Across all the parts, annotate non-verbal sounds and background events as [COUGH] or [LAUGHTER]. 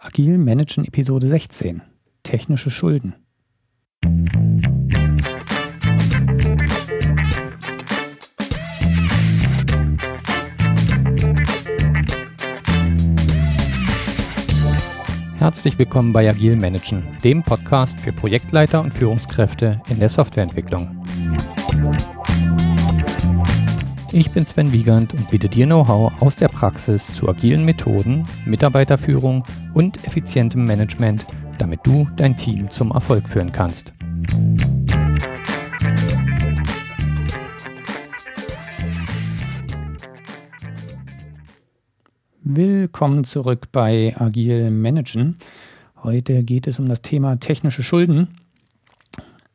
Agil Managen Episode 16. Technische Schulden. Herzlich willkommen bei Agil Managen, dem Podcast für Projektleiter und Führungskräfte in der Softwareentwicklung. Ich bin Sven Wiegand und biete dir Know-how aus der Praxis zu agilen Methoden, Mitarbeiterführung und effizientem Management, damit du dein Team zum Erfolg führen kannst. Willkommen zurück bei Agil Managen. Heute geht es um das Thema technische Schulden.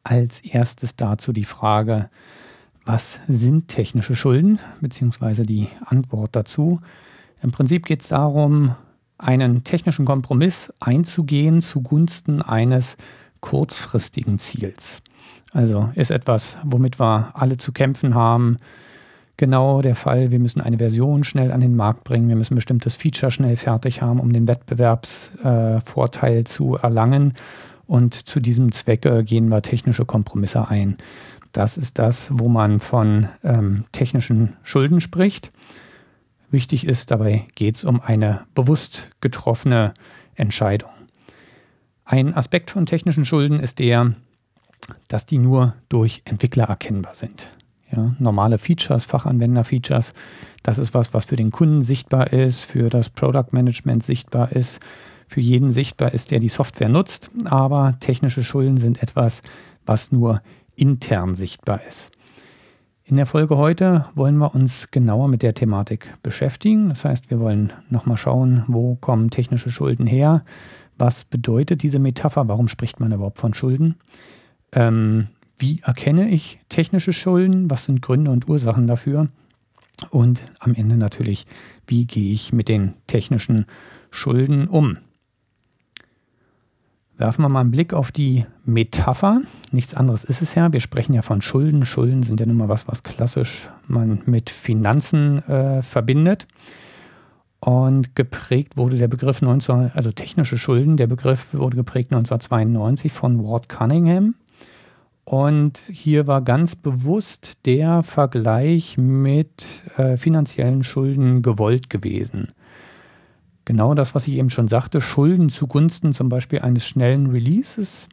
Als erstes dazu die Frage, was sind technische Schulden, beziehungsweise die Antwort dazu. Im Prinzip geht es darum, einen technischen Kompromiss einzugehen zugunsten eines kurzfristigen Ziels. Also ist etwas, womit wir alle zu kämpfen haben, genau der Fall, wir müssen eine Version schnell an den Markt bringen, wir müssen bestimmtes Feature schnell fertig haben, um den Wettbewerbsvorteil äh, zu erlangen. Und zu diesem Zwecke gehen wir technische Kompromisse ein. Das ist das, wo man von ähm, technischen Schulden spricht. Wichtig ist, dabei geht es um eine bewusst getroffene Entscheidung. Ein Aspekt von technischen Schulden ist der, dass die nur durch Entwickler erkennbar sind. Ja, normale Features, Fachanwender-Features, das ist was, was für den Kunden sichtbar ist, für das Product Management sichtbar ist, für jeden sichtbar ist, der die Software nutzt. Aber technische Schulden sind etwas, was nur intern sichtbar ist. In der Folge heute wollen wir uns genauer mit der Thematik beschäftigen. Das heißt, wir wollen nochmal schauen, wo kommen technische Schulden her? Was bedeutet diese Metapher? Warum spricht man überhaupt von Schulden? Ähm, wie erkenne ich technische Schulden? Was sind Gründe und Ursachen dafür? Und am Ende natürlich, wie gehe ich mit den technischen Schulden um? Werfen wir mal einen Blick auf die Metapher. Nichts anderes ist es ja. Wir sprechen ja von Schulden. Schulden sind ja nun mal was, was klassisch man mit Finanzen äh, verbindet. Und geprägt wurde der Begriff 19, also technische Schulden, der Begriff wurde geprägt 1992 von Ward Cunningham. Und hier war ganz bewusst der Vergleich mit äh, finanziellen Schulden gewollt gewesen genau das, was ich eben schon sagte, Schulden zugunsten zum Beispiel eines schnellen Releases.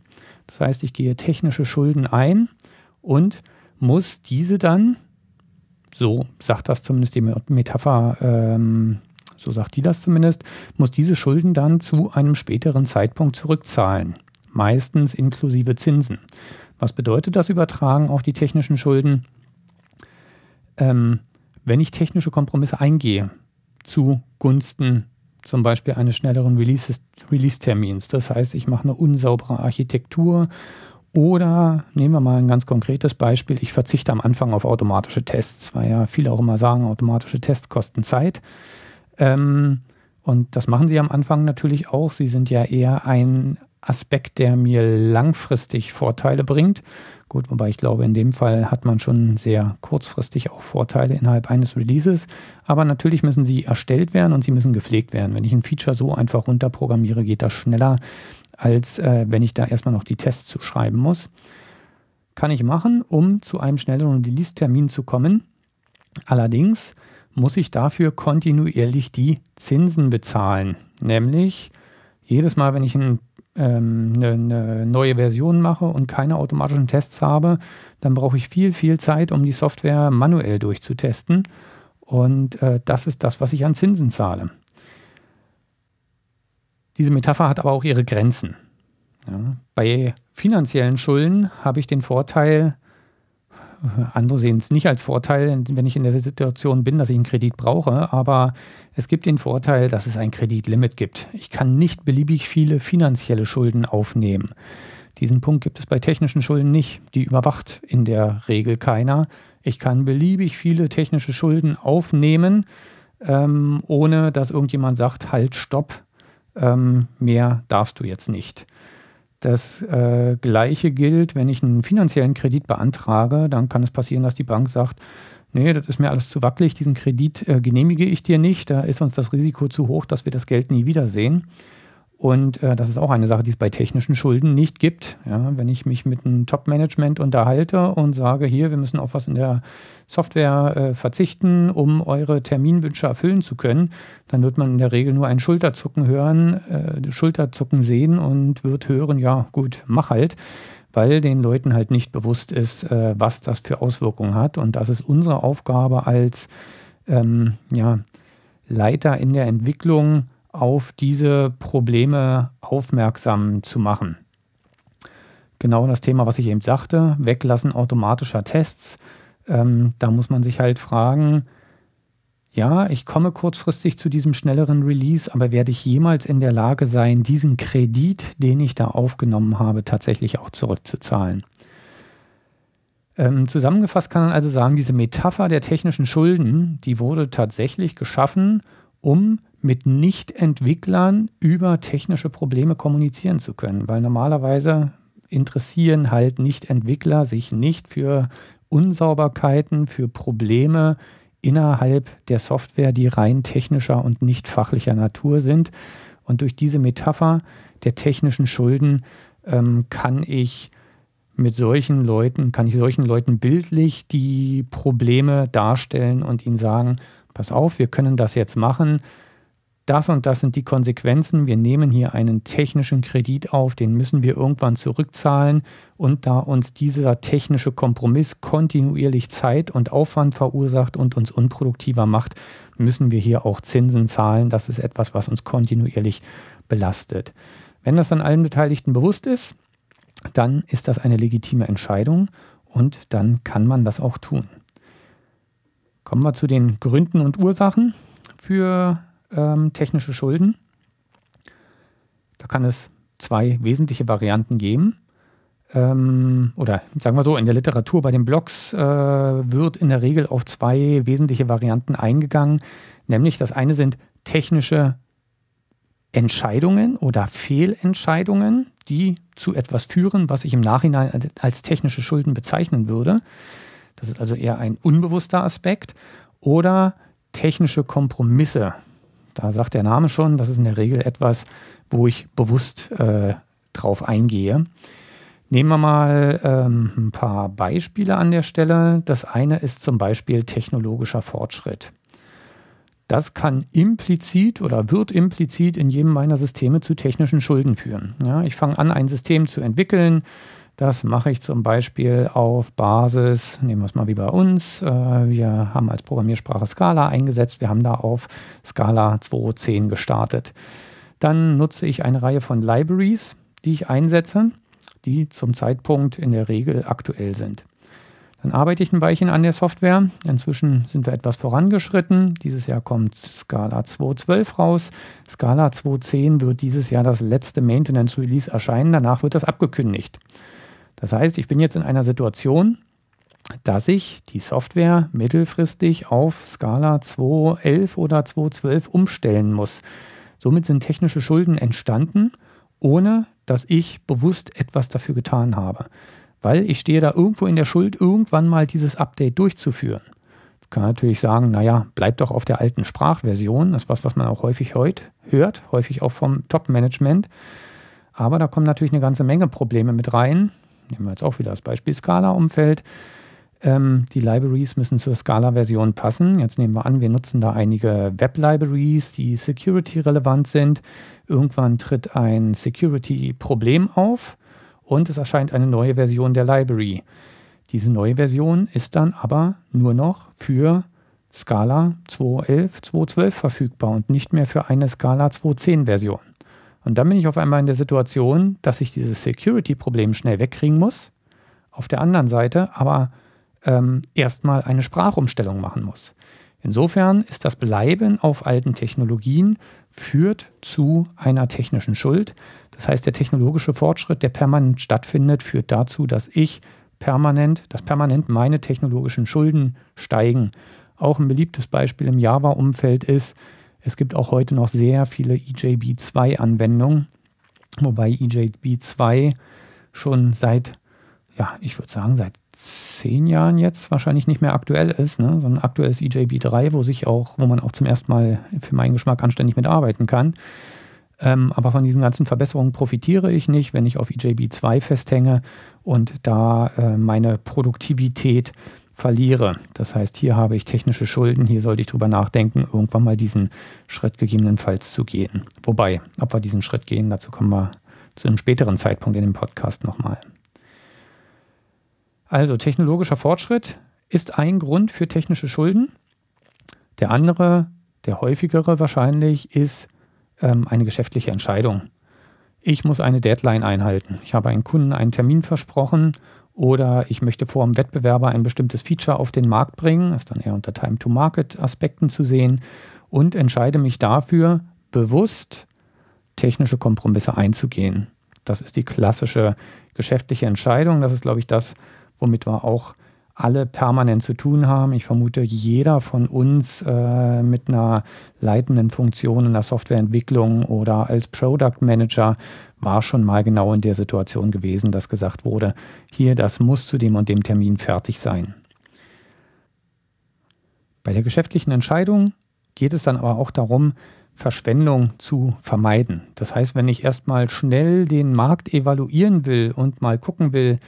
Das heißt, ich gehe technische Schulden ein und muss diese dann, so sagt das zumindest die Metapher, ähm, so sagt die das zumindest, muss diese Schulden dann zu einem späteren Zeitpunkt zurückzahlen. Meistens inklusive Zinsen. Was bedeutet das übertragen auf die technischen Schulden? Ähm, wenn ich technische Kompromisse eingehe zugunsten zum Beispiel eines schnelleren Release-Termins. Das heißt, ich mache eine unsaubere Architektur oder nehmen wir mal ein ganz konkretes Beispiel, ich verzichte am Anfang auf automatische Tests, weil ja viele auch immer sagen, automatische Tests kosten Zeit. Ähm, und das machen sie am Anfang natürlich auch. Sie sind ja eher ein Aspekt, der mir langfristig Vorteile bringt. Gut, wobei ich glaube, in dem Fall hat man schon sehr kurzfristig auch Vorteile innerhalb eines Releases. Aber natürlich müssen sie erstellt werden und sie müssen gepflegt werden. Wenn ich ein Feature so einfach runterprogrammiere, geht das schneller, als äh, wenn ich da erstmal noch die Tests zu schreiben muss. Kann ich machen, um zu einem schnelleren Release-Termin zu kommen. Allerdings muss ich dafür kontinuierlich die Zinsen bezahlen. Nämlich jedes Mal, wenn ich ein ähm, eine, neue Version mache und keine automatischen Tests habe, dann brauche ich viel, viel Zeit, um die Software manuell durchzutesten. Und äh, das ist das, was ich an Zinsen zahle. Diese Metapher hat aber auch ihre Grenzen. Ja. Bei finanziellen Schulden habe ich den Vorteil, andere sehen es nicht als Vorteil, wenn ich in der Situation bin, dass ich einen Kredit brauche, aber es gibt den Vorteil, dass es ein Kreditlimit gibt. Ich kann nicht beliebig viele finanzielle Schulden aufnehmen. Diesen Punkt gibt es bei technischen Schulden nicht. Die überwacht in der Regel keiner. Ich kann beliebig viele technische Schulden aufnehmen, ähm, ohne dass irgendjemand sagt, halt, stopp, ähm, mehr darfst du jetzt nicht. Das äh, gleiche gilt, wenn ich einen finanziellen Kredit beantrage, dann kann es passieren, dass die Bank sagt, nee, das ist mir alles zu wackelig, diesen Kredit äh, genehmige ich dir nicht, da ist uns das Risiko zu hoch, dass wir das Geld nie wiedersehen. Und äh, das ist auch eine Sache, die es bei technischen Schulden nicht gibt. Ja, wenn ich mich mit einem Top-Management unterhalte und sage, hier, wir müssen auf was in der Software äh, verzichten, um eure Terminwünsche erfüllen zu können, dann wird man in der Regel nur ein Schulterzucken hören, äh, Schulterzucken sehen und wird hören, ja gut, mach halt, weil den Leuten halt nicht bewusst ist, äh, was das für Auswirkungen hat. Und das ist unsere Aufgabe als ähm, ja, Leiter in der Entwicklung, auf diese Probleme aufmerksam zu machen. Genau das Thema, was ich eben sagte, Weglassen automatischer Tests. Ähm, da muss man sich halt fragen, ja, ich komme kurzfristig zu diesem schnelleren Release, aber werde ich jemals in der Lage sein, diesen Kredit, den ich da aufgenommen habe, tatsächlich auch zurückzuzahlen? Ähm, zusammengefasst kann man also sagen, diese Metapher der technischen Schulden, die wurde tatsächlich geschaffen, um mit Nicht-Entwicklern über technische Probleme kommunizieren zu können, weil normalerweise interessieren halt Nicht-Entwickler sich nicht für Unsauberkeiten, für Probleme innerhalb der Software, die rein technischer und nicht fachlicher Natur sind. Und durch diese Metapher der technischen Schulden ähm, kann ich mit solchen Leuten, kann ich solchen Leuten bildlich die Probleme darstellen und ihnen sagen, pass auf, wir können das jetzt machen, das und das sind die Konsequenzen. Wir nehmen hier einen technischen Kredit auf, den müssen wir irgendwann zurückzahlen. Und da uns dieser technische Kompromiss kontinuierlich Zeit und Aufwand verursacht und uns unproduktiver macht, müssen wir hier auch Zinsen zahlen. Das ist etwas, was uns kontinuierlich belastet. Wenn das dann allen Beteiligten bewusst ist, dann ist das eine legitime Entscheidung und dann kann man das auch tun. Kommen wir zu den Gründen und Ursachen für ähm, technische Schulden. Da kann es zwei wesentliche Varianten geben. Ähm, oder sagen wir so, in der Literatur bei den Blogs äh, wird in der Regel auf zwei wesentliche Varianten eingegangen. Nämlich das eine sind technische Entscheidungen oder Fehlentscheidungen, die zu etwas führen, was ich im Nachhinein als, als technische Schulden bezeichnen würde. Das ist also eher ein unbewusster Aspekt. Oder technische Kompromisse, da sagt der Name schon, das ist in der Regel etwas, wo ich bewusst äh, drauf eingehe. Nehmen wir mal ähm, ein paar Beispiele an der Stelle. Das eine ist zum Beispiel technologischer Fortschritt. Das kann implizit oder wird implizit in jedem meiner Systeme zu technischen Schulden führen. Ja, ich fange an, ein System zu entwickeln. Das mache ich zum Beispiel auf Basis, nehmen wir es mal wie bei uns. Äh, wir haben als Programmiersprache Scala eingesetzt. Wir haben da auf Scala 2.10 gestartet. Dann nutze ich eine Reihe von Libraries, die ich einsetze, die zum Zeitpunkt in der Regel aktuell sind. Dann arbeite ich ein Weilchen an der Software. Inzwischen sind wir etwas vorangeschritten. Dieses Jahr kommt Scala 2.12 raus. Scala 2.10 wird dieses Jahr das letzte Maintenance Release erscheinen. Danach wird das abgekündigt. Das heißt, ich bin jetzt in einer Situation, dass ich die Software mittelfristig auf Scala 2.11 oder 2.12 umstellen muss. Somit sind technische Schulden entstanden, ohne dass ich bewusst etwas dafür getan habe. Weil ich stehe da irgendwo in der Schuld, irgendwann mal dieses Update durchzuführen. Ich kann natürlich sagen, naja, bleib doch auf der alten Sprachversion. Das ist was, was man auch häufig heute hört, häufig auch vom Top-Management. Aber da kommen natürlich eine ganze Menge Probleme mit rein nehmen wir jetzt auch wieder das Beispiel Scala-Umfeld. Ähm, die Libraries müssen zur Scala-Version passen. Jetzt nehmen wir an, wir nutzen da einige Web-Libraries, die security-relevant sind. Irgendwann tritt ein Security-Problem auf und es erscheint eine neue Version der Library. Diese neue Version ist dann aber nur noch für Scala 2.11, 2.12 verfügbar und nicht mehr für eine Scala 2.10 Version. Und dann bin ich auf einmal in der Situation, dass ich dieses Security-Problem schnell wegkriegen muss. Auf der anderen Seite aber ähm, erstmal eine Sprachumstellung machen muss. Insofern ist das Bleiben auf alten Technologien führt zu einer technischen Schuld. Das heißt, der technologische Fortschritt, der permanent stattfindet, führt dazu, dass ich permanent, dass permanent meine technologischen Schulden steigen. Auch ein beliebtes Beispiel im Java-Umfeld ist, es gibt auch heute noch sehr viele EJB2-Anwendungen, wobei EJB2 schon seit, ja, ich würde sagen, seit zehn Jahren jetzt wahrscheinlich nicht mehr aktuell ist, ne? sondern aktuell ist EJB3, wo sich auch, wo man auch zum ersten Mal für meinen Geschmack anständig mitarbeiten kann. Ähm, aber von diesen ganzen Verbesserungen profitiere ich nicht, wenn ich auf EJB2 festhänge und da äh, meine Produktivität verliere. Das heißt, hier habe ich technische Schulden, hier sollte ich drüber nachdenken, irgendwann mal diesen Schritt gegebenenfalls zu gehen. Wobei, ob wir diesen Schritt gehen, dazu kommen wir zu einem späteren Zeitpunkt in dem Podcast nochmal. Also technologischer Fortschritt ist ein Grund für technische Schulden. Der andere, der häufigere wahrscheinlich, ist ähm, eine geschäftliche Entscheidung. Ich muss eine Deadline einhalten. Ich habe einen Kunden einen Termin versprochen oder ich möchte vor dem Wettbewerber ein bestimmtes Feature auf den Markt bringen, ist dann eher unter Time-to-Market-Aspekten zu sehen, und entscheide mich dafür, bewusst technische Kompromisse einzugehen. Das ist die klassische geschäftliche Entscheidung. Das ist, glaube ich, das, womit wir auch alle permanent zu tun haben. Ich vermute, jeder von uns äh, mit einer leitenden Funktion in der Softwareentwicklung oder als Product Manager war schon mal genau in der Situation gewesen, dass gesagt wurde, hier, das muss zu dem und dem Termin fertig sein. Bei der geschäftlichen Entscheidung geht es dann aber auch darum, Verschwendung zu vermeiden. Das heißt, wenn ich erstmal schnell den Markt evaluieren will und mal gucken will,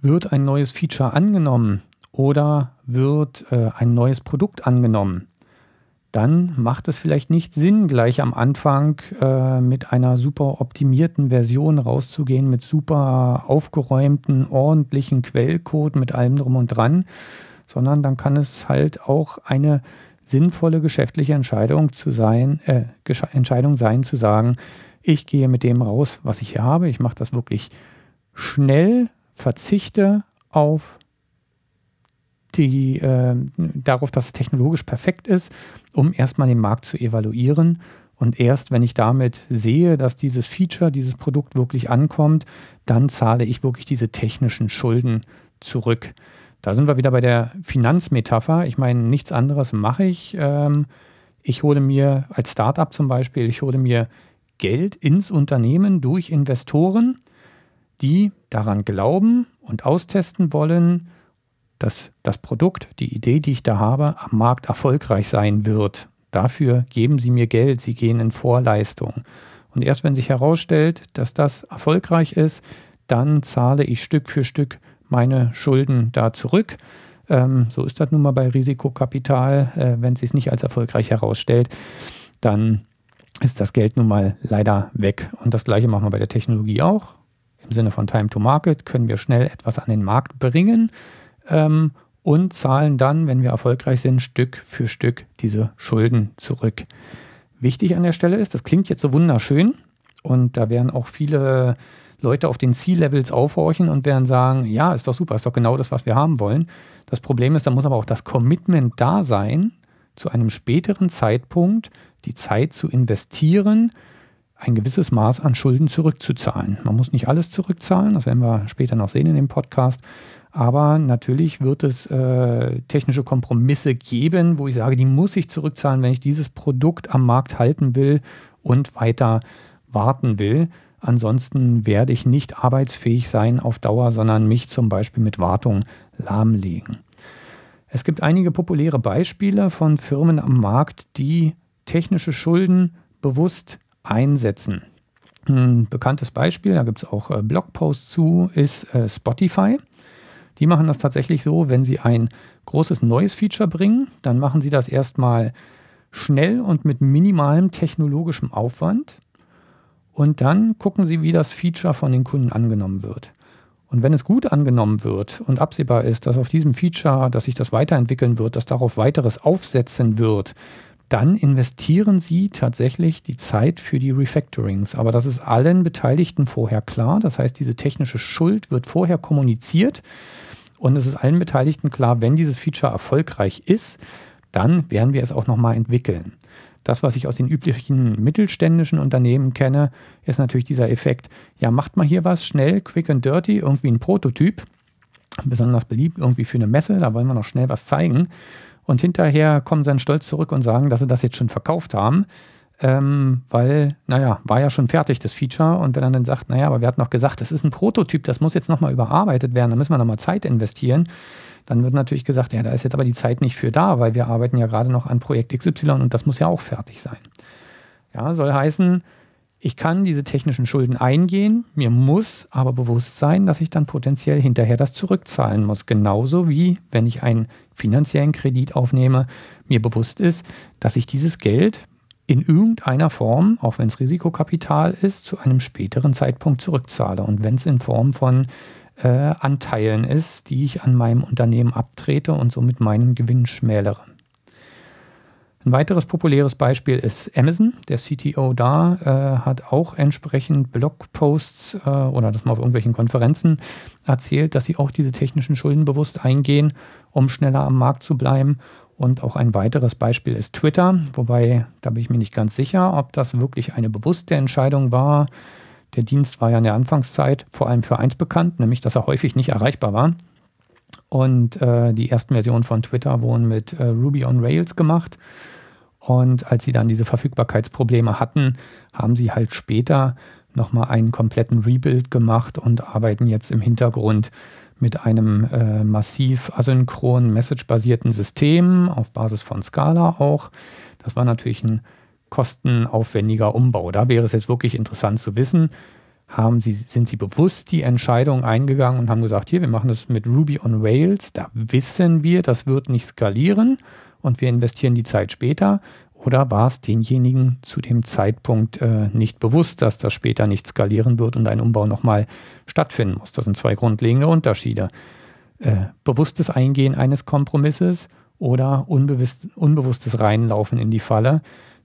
wird ein neues Feature angenommen oder wird äh, ein neues Produkt angenommen, dann macht es vielleicht nicht Sinn, gleich am Anfang äh, mit einer super optimierten Version rauszugehen, mit super aufgeräumten, ordentlichen Quellcode, mit allem drum und dran, sondern dann kann es halt auch eine sinnvolle geschäftliche Entscheidung zu sein, äh, Entscheidung sein, zu sagen, ich gehe mit dem raus, was ich hier habe, ich mache das wirklich schnell, verzichte auf die, äh, darauf, dass es technologisch perfekt ist, um erstmal den Markt zu evaluieren. Und erst wenn ich damit sehe, dass dieses Feature, dieses Produkt wirklich ankommt, dann zahle ich wirklich diese technischen Schulden zurück. Da sind wir wieder bei der Finanzmetapher. Ich meine, nichts anderes mache ich. Ähm, ich hole mir als Startup zum Beispiel, ich hole mir Geld ins Unternehmen durch Investoren, die daran glauben und austesten wollen, dass das Produkt, die Idee, die ich da habe, am Markt erfolgreich sein wird. Dafür geben Sie mir Geld, Sie gehen in Vorleistung. Und erst wenn sich herausstellt, dass das erfolgreich ist, dann zahle ich Stück für Stück meine Schulden da zurück. Ähm, so ist das nun mal bei Risikokapital. Äh, wenn es sich nicht als erfolgreich herausstellt, dann ist das Geld nun mal leider weg. Und das gleiche machen wir bei der Technologie auch im Sinne von Time to Market können wir schnell etwas an den Markt bringen ähm, und zahlen dann, wenn wir erfolgreich sind, Stück für Stück diese Schulden zurück. Wichtig an der Stelle ist, das klingt jetzt so wunderschön und da werden auch viele Leute auf den C-Levels aufhorchen und werden sagen, ja, ist doch super, ist doch genau das, was wir haben wollen. Das Problem ist, da muss aber auch das Commitment da sein, zu einem späteren Zeitpunkt die Zeit zu investieren, ein gewisses Maß an Schulden zurückzuzahlen. Man muss nicht alles zurückzahlen, das werden wir später noch sehen in dem Podcast. Aber natürlich wird es äh, technische Kompromisse geben, wo ich sage, die muss ich zurückzahlen, wenn ich dieses Produkt am Markt halten will und weiter warten will. Ansonsten werde ich nicht arbeitsfähig sein auf Dauer, sondern mich zum Beispiel mit Wartung lahmlegen. Es gibt einige populäre Beispiele von Firmen am Markt, die technische Schulden bewusst einsetzen. Ein bekanntes Beispiel, da gibt es auch äh, Blogposts zu, ist äh, Spotify. Die machen das tatsächlich so, wenn sie ein großes neues Feature bringen, dann machen sie das erstmal schnell und mit minimalem technologischem Aufwand. Und dann gucken sie, wie das Feature von den Kunden angenommen wird. Und wenn es gut angenommen wird und absehbar ist, dass auf diesem Feature, dass sich das weiterentwickeln wird, dass darauf weiteres aufsetzen wird, dann investieren sie tatsächlich die Zeit für die Refactorings. Aber das ist allen Beteiligten vorher klar. Das heißt, diese technische Schuld wird vorher kommuniziert und es ist allen Beteiligten klar, wenn dieses Feature erfolgreich ist, dann werden wir es auch nochmal entwickeln. Das, was ich aus den üblichen mittelständischen Unternehmen kenne, ist natürlich dieser Effekt. Ja, macht mal hier was schnell, quick and dirty, irgendwie ein Prototyp, besonders beliebt irgendwie für eine Messe, da wollen wir noch schnell was zeigen. Und hinterher kommen sie dann stolz zurück und sagen, dass sie das jetzt schon verkauft haben. Ähm, weil, naja, war ja schon fertig, das Feature. Und wenn er dann sagt, naja, aber wir hatten noch gesagt, das ist ein Prototyp, das muss jetzt nochmal überarbeitet werden, da müssen wir nochmal Zeit investieren. Dann wird natürlich gesagt, ja, da ist jetzt aber die Zeit nicht für da, weil wir arbeiten ja gerade noch an Projekt XY und das muss ja auch fertig sein. Ja, soll heißen, Ich kann diese technischen Schulden eingehen, mir muss aber bewusst sein, dass ich dann potenziell hinterher das zurückzahlen muss. Genauso wie wenn ich einen finanziellen Kredit aufnehme, mir bewusst ist, dass ich dieses Geld in irgendeiner Form, auch wenn es Risikokapital ist, zu einem späteren Zeitpunkt zurückzahle. Und wenn es in Form von äh, Anteilen ist, die ich an meinem Unternehmen abtrete und somit meinen Gewinn schmälere. Ein weiteres populäres Beispiel ist Amazon. Der CTO da äh, hat auch entsprechend Blogposts äh, oder das mal auf irgendwelchen Konferenzen erzählt, dass sie auch diese technischen Schulden bewusst eingehen, um schneller am Markt zu bleiben. Und auch ein weiteres Beispiel ist Twitter, wobei da bin ich mir nicht ganz sicher, ob das wirklich eine bewusste Entscheidung war. Der Dienst war ja in der Anfangszeit vor allem für eins bekannt, nämlich dass er häufig nicht erreichbar war. Und äh, die ersten Versionen von Twitter wurden mit äh, Ruby on Rails gemacht. Und als sie dann diese Verfügbarkeitsprobleme hatten, haben sie halt später nochmal einen kompletten Rebuild gemacht und arbeiten jetzt im Hintergrund mit einem äh, massiv asynchronen Message-basierten System auf Basis von Scala auch. Das war natürlich ein kostenaufwendiger Umbau. Da wäre es jetzt wirklich interessant zu wissen, haben sie, sind sie bewusst die Entscheidung eingegangen und haben gesagt, hier, wir machen das mit Ruby on Rails, da wissen wir, das wird nicht skalieren und wir investieren die Zeit später? Oder war es denjenigen zu dem Zeitpunkt äh, nicht bewusst, dass das später nicht skalieren wird und ein Umbau nochmal stattfinden muss? Das sind zwei grundlegende Unterschiede. Äh, bewusstes Eingehen eines Kompromisses oder unbewusst, unbewusstes Reinlaufen in die Falle.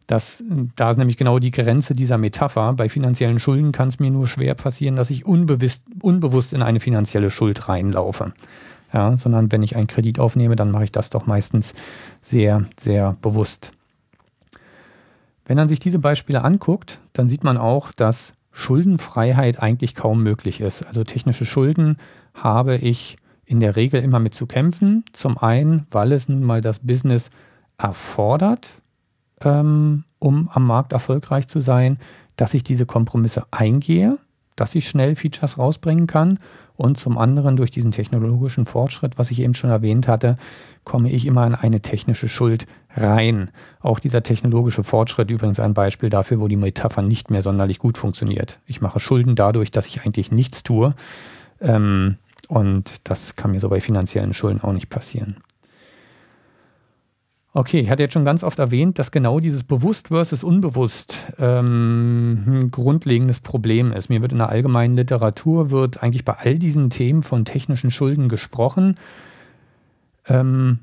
Das, da ist nämlich genau die Grenze dieser Metapher. Bei finanziellen Schulden kann es mir nur schwer passieren, dass ich unbewusst, unbewusst in eine finanzielle Schuld reinlaufe. Ja, sondern wenn ich einen Kredit aufnehme, dann mache ich das doch meistens sehr, sehr bewusst. Wenn man sich diese Beispiele anguckt, dann sieht man auch, dass Schuldenfreiheit eigentlich kaum möglich ist. Also technische Schulden habe ich in der Regel immer mit zu kämpfen. Zum einen, weil es nun mal das Business erfordert, ähm, um am Markt erfolgreich zu sein, dass ich diese Kompromisse eingehe, dass ich schnell Features rausbringen kann und zum anderen durch diesen technologischen Fortschritt, was ich eben schon erwähnt hatte, komme ich immer in eine technische Schuld rein. Auch dieser technologische Fortschritt übrigens ein Beispiel dafür, wo die Metapher nicht mehr sonderlich gut funktioniert. Ich mache Schulden dadurch, dass ich eigentlich nichts tue. Ähm, und das kann mir so bei finanziellen Schulden auch nicht passieren. Okay, ich hatte jetzt schon ganz oft erwähnt, dass genau dieses bewusst versus unbewusst ähm, ein grundlegendes Problem ist. Mir wird in der allgemeinen Literatur wird eigentlich bei all diesen Themen von technischen Schulden gesprochen. Ähm,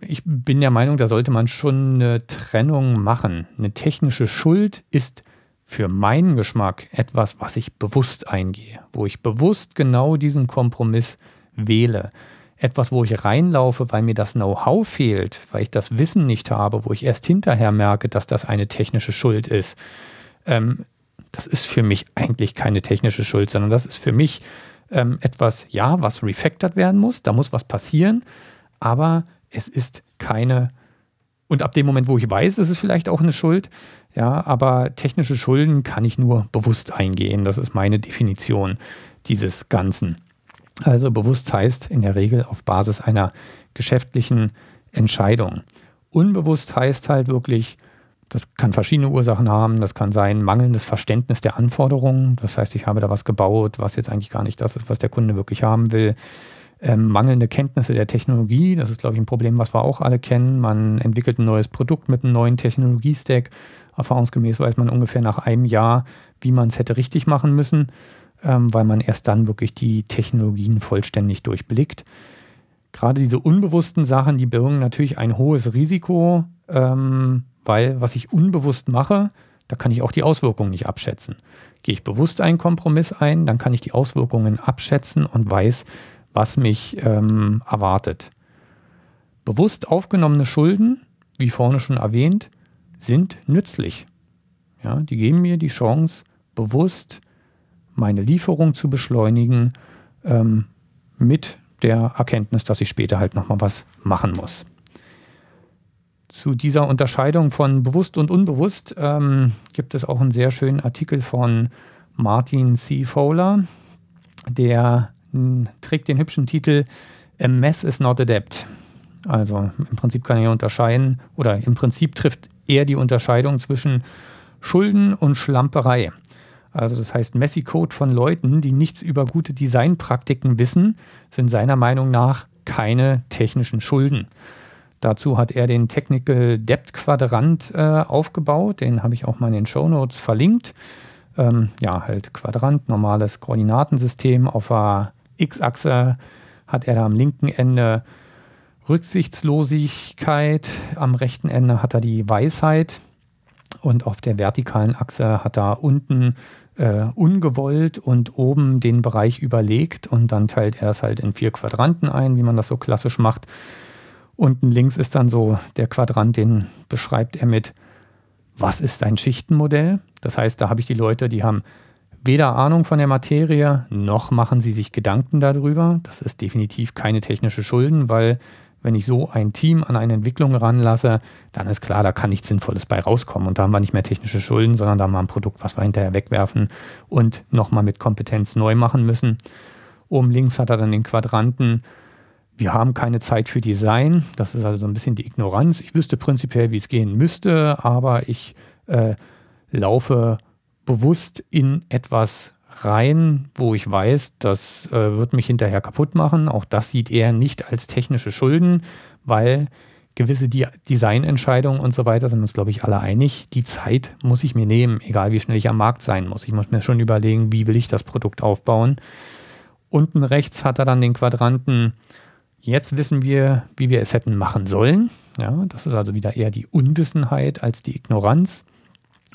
ich bin der Meinung, da sollte man schon eine Trennung machen. Eine technische Schuld ist für meinen Geschmack etwas, was ich bewusst eingehe, wo ich bewusst genau diesen Kompromiss wähle. Etwas, wo ich reinlaufe, weil mir das Know-how fehlt, weil ich das Wissen nicht habe, wo ich erst hinterher merke, dass das eine technische Schuld ist. Ähm, das ist für mich eigentlich keine technische Schuld, sondern das ist für mich ähm, etwas, ja, was refactored werden muss. Da muss was passieren aber es ist keine, und ab dem Moment, wo ich weiß, ist es vielleicht auch eine Schuld, ja, aber technische Schulden kann ich nur bewusst eingehen. Das ist meine Definition dieses Ganzen. Also bewusst heißt in der Regel auf Basis einer geschäftlichen Entscheidung. Unbewusst heißt halt wirklich, das kann verschiedene Ursachen haben. Das kann sein mangelndes Verständnis der Anforderungen. Das heißt, ich habe da was gebaut, was jetzt eigentlich gar nicht das ist, was der Kunde wirklich haben will ähm, mangelnde Kenntnisse der Technologie. Das ist, glaube ich, ein Problem, was wir auch alle kennen. Man entwickelt ein neues Produkt mit einem neuen Technologiestack. Erfahrungsgemäß weiß man ungefähr nach einem Jahr, wie man es hätte richtig machen müssen, ähm, weil man erst dann wirklich die Technologien vollständig durchblickt. Gerade diese unbewussten Sachen, die birgen natürlich ein hohes Risiko, ähm, weil was ich unbewusst mache, da kann ich auch die Auswirkungen nicht abschätzen. Gehe ich bewusst einen Kompromiss ein, dann kann ich die Auswirkungen abschätzen und weiß, was mich ähm, erwartet. Bewusst aufgenommene Schulden, wie vorne schon erwähnt, sind nützlich. Ja, die geben mir die Chance, bewusst meine Lieferung zu beschleunigen, ähm, mit der Erkenntnis, dass ich später halt nochmal was machen muss. Zu dieser Unterscheidung von bewusst und unbewusst ähm, gibt es auch einen sehr schönen Artikel von Martin C. Fowler, der trägt den hübschen Titel A Mess is not a Debt. Also im Prinzip kann er unterscheiden, oder im Prinzip trifft er die Unterscheidung zwischen Schulden und Schlamperei. Also das heißt, Messi-Code von Leuten, die nichts über gute Designpraktiken wissen, sind seiner Meinung nach keine technischen Schulden. Dazu hat er den Technical Depth Quadrant äh, aufgebaut. Den habe ich auch mal in den Show Notes verlinkt. Ähm, ja, halt Quadrant, normales Koordinatensystem. Auf der X-Achse hat er da am linken Ende Rücksichtslosigkeit, am rechten Ende hat er die Weisheit und auf der vertikalen Achse hat er unten äh, ungewollt und oben den Bereich überlegt und dann teilt er das halt in vier Quadranten ein, wie man das so klassisch macht. Unten links ist dann so der Quadrant, den beschreibt er mit, was ist ein Schichtenmodell? Das heißt, da habe ich die Leute, die haben weder Ahnung von der Materie, noch machen sie sich Gedanken darüber. Das ist definitiv keine technische Schulden, weil wenn ich so ein Team an eine Entwicklung ranlasse, dann ist klar, da kann nichts Sinnvolles bei rauskommen. Und da haben wir nicht mehr technische Schulden, sondern da haben wir ein Produkt, was wir hinterher wegwerfen und nochmal mit Kompetenz neu machen müssen. Oben links hat er dann den Quadranten wir haben keine Zeit für Design. Das ist also ein bisschen die Ignoranz. Ich wüsste prinzipiell, wie es gehen müsste, aber ich äh, laufe bewusst in etwas rein, wo ich weiß, das äh, wird mich hinterher kaputt machen. Auch das sieht er nicht als technische Schulden, weil gewisse Di Designentscheidungen und so weiter sind uns, glaube ich, alle einig. Die Zeit muss ich mir nehmen, egal wie schnell ich am Markt sein muss. Ich muss mir schon überlegen, wie will ich das Produkt aufbauen. Unten rechts hat er dann den Quadranten Jetzt wissen wir, wie wir es hätten machen sollen. Ja, das ist also wieder eher die Unwissenheit als die Ignoranz.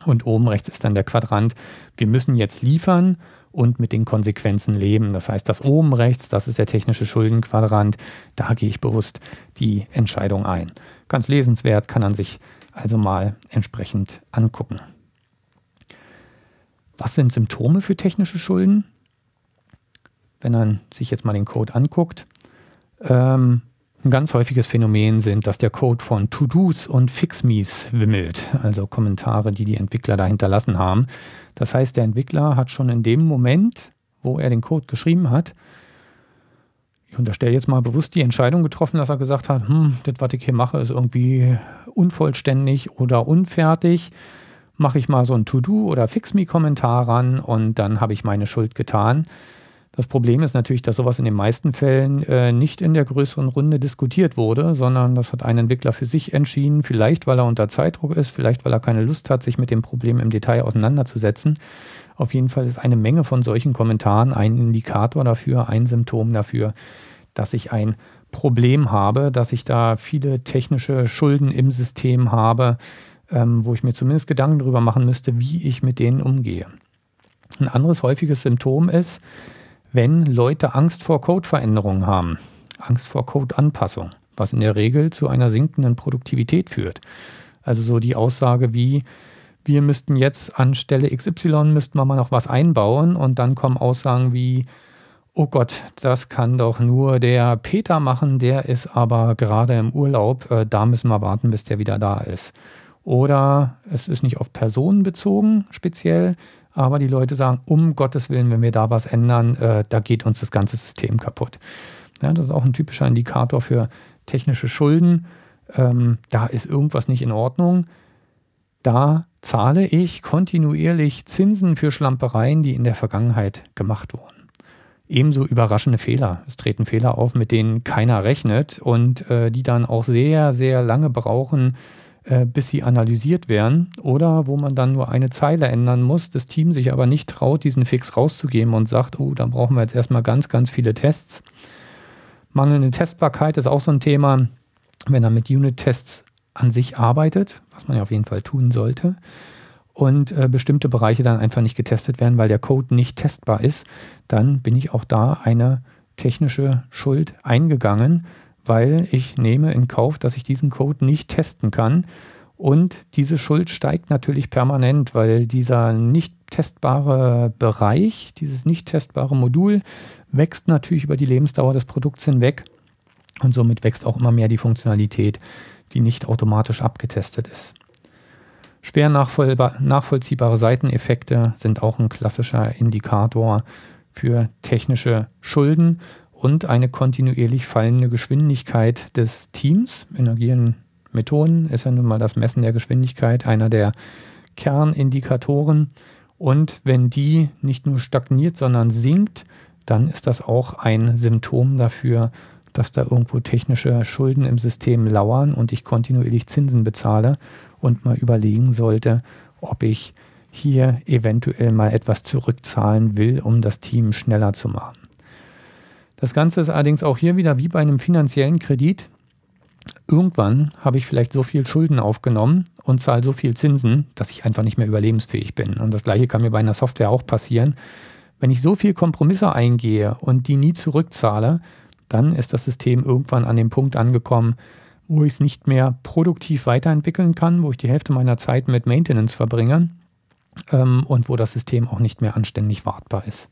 Und oben rechts ist dann der Quadrant, wir müssen jetzt liefern und mit den Konsequenzen leben. Das heißt, das oben rechts, das ist der technische Schuldenquadrant, da gehe ich bewusst die Entscheidung ein. Ganz lesenswert, kann man sich also mal entsprechend angucken. Was sind Symptome für technische Schulden? Wenn man sich jetzt mal den Code anguckt, ähm, ein ganz häufiges Phänomen sind, dass der Code von To-Dos und Fix-Me's wimmelt, also Kommentare, die die Entwickler da hinterlassen haben. Das heißt, der Entwickler hat schon in dem Moment, wo er den Code geschrieben hat, ich unterstelle jetzt mal bewusst die Entscheidung getroffen, dass er gesagt hat, hm, das, was ich hier mache, ist irgendwie unvollständig oder unfertig. Mache ich mal so ein To-Do oder Fix-Me-Kommentar ran und dann habe ich meine Schuld getan. Das Problem ist natürlich, dass sowas in den meisten Fällen äh, nicht in der größeren Runde diskutiert wurde, sondern das hat ein Entwickler für sich entschieden, vielleicht weil er unter Zeitdruck ist, vielleicht weil er keine Lust hat, sich mit dem Problem im Detail auseinanderzusetzen. Auf jeden Fall ist eine Menge von solchen Kommentaren ein Indikator dafür, ein Symptom dafür, dass ich ein Problem habe, dass ich da viele technische Schulden im System habe, ähm, wo ich mir zumindest Gedanken darüber machen müsste, wie ich mit denen umgehe. Ein anderes häufiges Symptom ist, wenn Leute Angst vor Codeveränderungen haben, Angst vor Codeanpassung, was in der Regel zu einer sinkenden Produktivität führt. Also so die Aussage wie, wir müssten jetzt anstelle XY müssten wir mal noch was einbauen und dann kommen Aussagen wie, oh Gott, das kann doch nur der Peter machen, der ist aber gerade im Urlaub, äh, da müssen wir warten, bis der wieder da ist. Oder es ist nicht auf Personen bezogen speziell, aber die Leute sagen, um Gottes Willen, wenn wir da was ändern, äh, da geht uns das ganze System kaputt. Ja, das ist auch ein typischer Indikator für technische Schulden. Ähm, da ist irgendwas nicht in Ordnung. Da zahle ich kontinuierlich Zinsen für Schlampereien, die in der Vergangenheit gemacht wurden. Ebenso überraschende Fehler. Es treten Fehler auf, mit denen keiner rechnet und äh, die dann auch sehr, sehr lange brauchen, äh, bis sie analysiert werden oder wo man dann nur eine Zeile ändern muss, das Team sich aber nicht traut, diesen Fix rauszugeben und sagt, oh, dann brauchen wir jetzt erstmal ganz, ganz viele Tests. Mangelnde Testbarkeit ist auch so ein Thema, wenn er mit Unit-Tests an sich arbeitet, was man ja auf jeden Fall tun sollte, und äh, bestimmte Bereiche dann einfach nicht getestet werden, weil der Code nicht testbar ist, dann bin ich auch da eine technische Schuld eingegangen, weil ich nehme in Kauf, dass ich diesen Code nicht testen kann. Und diese Schuld steigt natürlich permanent, weil dieser nicht testbare Bereich, dieses nicht testbare Modul wächst natürlich über die Lebensdauer des Produkts hinweg und somit wächst auch immer mehr die Funktionalität, die nicht automatisch abgetestet ist. Schwer nachvollziehbare Seiteneffekte sind auch ein klassischer Indikator für technische Schulden und eine kontinuierlich fallende Geschwindigkeit des Teams. Energien Methoden ist ja nun mal das Messen der Geschwindigkeit einer der Kernindikatoren. Und wenn die nicht nur stagniert, sondern sinkt, dann ist das auch ein Symptom dafür, dass da irgendwo technische Schulden im System lauern und ich kontinuierlich Zinsen bezahle und mal überlegen sollte, ob ich hier eventuell mal etwas zurückzahlen will, um das Team schneller zu machen. Das Ganze ist allerdings auch hier wieder wie bei einem finanziellen Kredit. Irgendwann habe ich vielleicht so viel Schulden aufgenommen und zahle so viel Zinsen, dass ich einfach nicht mehr überlebensfähig bin. Und das gleiche kann mir bei einer Software auch passieren. Wenn ich so viel Kompromisse eingehe und die nie zurückzahle, dann ist das System irgendwann an dem Punkt angekommen, wo ich es nicht mehr produktiv weiterentwickeln kann, wo ich die Hälfte meiner Zeit mit Maintenance verbringe ähm, und wo das System auch nicht mehr anständig wartbar ist.